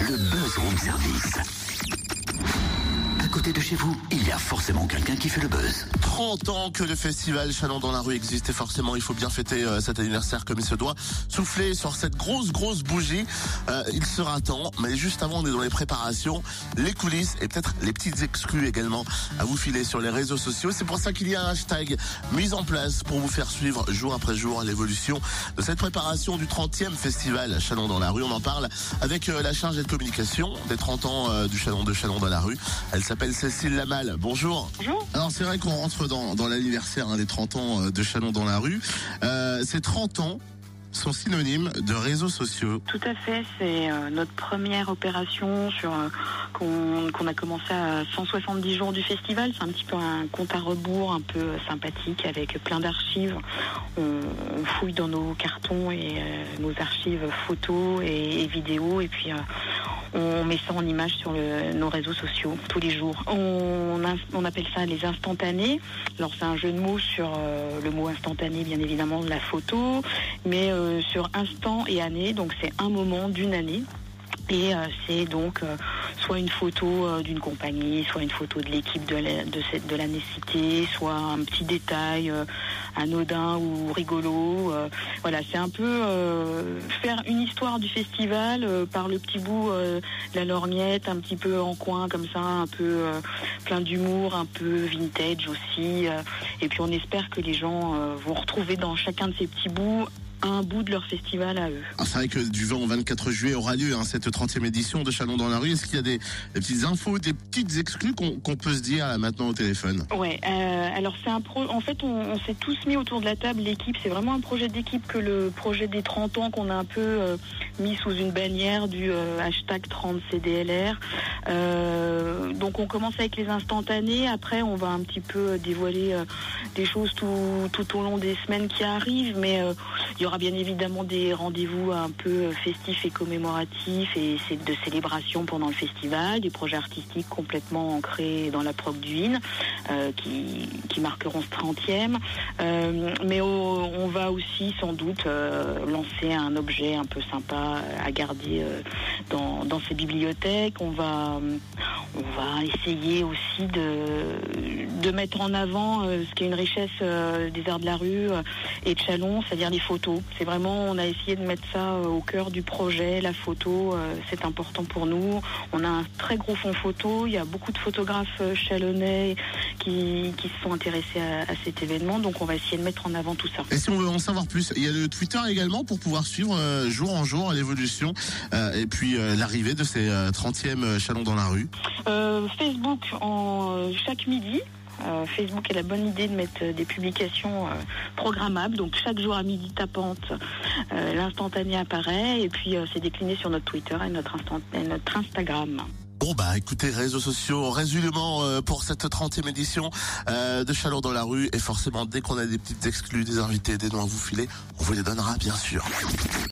le Buzz Room Service. De chez vous, il y a forcément quelqu'un qui fait le buzz. 30 ans que le festival Chalon dans la rue existe et forcément il faut bien fêter euh, cet anniversaire comme il se doit. Souffler sur cette grosse grosse bougie, euh, il sera temps. Mais juste avant, on est dans les préparations, les coulisses et peut-être les petites exclus également à vous filer sur les réseaux sociaux. C'est pour ça qu'il y a un hashtag mis en place pour vous faire suivre jour après jour l'évolution de cette préparation du 30e festival Chalon dans la rue. On en parle avec euh, la chargée de communication des 30 ans du Chalon de Chalon dans la rue. Elle s'appelle Cécile Lamal. Bonjour. Bonjour. Alors c'est vrai qu'on rentre dans, dans l'anniversaire hein, des 30 ans euh, de Chalon dans la rue. Euh, ces 30 ans sont synonymes de réseaux sociaux. Tout à fait, c'est euh, notre première opération sur euh, qu'on a commencé à 170 jours du festival. C'est un petit peu un compte à rebours, un peu sympathique avec plein d'archives. On, on fouille dans nos cartons et nos archives photos et, et vidéos, et puis on met ça en image sur nos réseaux sociaux tous les jours. On appelle ça les instantanés. Alors c'est un jeu de mots sur euh, le mot instantané, bien évidemment, de la photo, mais euh, sur instant et année, donc c'est un moment d'une année. Et euh, c'est donc euh, soit une photo euh, d'une compagnie, soit une photo de l'équipe de de, de l'année citée, soit un petit détail anodin ou rigolo. voilà, c'est un peu faire une histoire du festival par le petit bout de la lorgnette, un petit peu en coin comme ça, un peu plein d'humour, un peu vintage aussi. et puis on espère que les gens vont retrouver dans chacun de ces petits bouts un bout de leur festival à eux. Alors, c'est vrai que du 20 au 24 juillet aura lieu hein, cette 30e édition de Chalon dans la rue. Est-ce qu'il y a des, des petites infos, des petites exclus qu'on qu'on peut se dire là, maintenant au téléphone? Ouais, euh, alors c'est un pro. En fait, on, on s'est tous mis autour de la table. L'équipe, c'est vraiment un projet d'équipe que le projet des 30 ans qu'on a un peu euh, mis sous une bannière du euh, hashtag 30 CDLR. Euh, donc on commence avec les instantanés. Après, on va un petit peu dévoiler euh, des choses tout, tout au long des semaines qui arrivent. Mais il y aura bien évidemment des rendez-vous un peu festifs et commémoratifs et de célébration pendant le festival, des projets artistiques complètement ancrés dans la prog du qui, qui marqueront ce 30e. Euh, mais on va aussi sans doute lancer un objet un peu sympa à garder euh, dans, dans ces bibliothèques. On va, on va essayer aussi de, de mettre en avant euh, ce qui est une richesse euh, des arts de la rue euh, et de Chalon, c'est-à-dire les photos. C'est vraiment, on a essayé de mettre ça euh, au cœur du projet. La photo, euh, c'est important pour nous. On a un très gros fond photo. Il y a beaucoup de photographes euh, chalonnais qui, qui se sont intéressés à, à cet événement. Donc on va essayer de mettre en avant tout ça. Et si on veut en savoir plus, il y a le Twitter également pour pouvoir suivre euh, jour en jour l'évolution euh, et puis euh, l'arrivée de ces euh, 30e Chalon dans la rue. Euh, Facebook en euh, chaque midi. Euh, Facebook a la bonne idée de mettre euh, des publications euh, programmables. Donc chaque jour à midi tapante, euh, l'instantané apparaît et puis euh, c'est décliné sur notre Twitter et notre, instant- et notre Instagram. Bon bah écoutez, réseaux sociaux, résumement euh, pour cette 30e édition euh, de Chalon dans la rue et forcément dès qu'on a des petites exclus, des invités, des noms à vous filer, on vous les donnera bien sûr.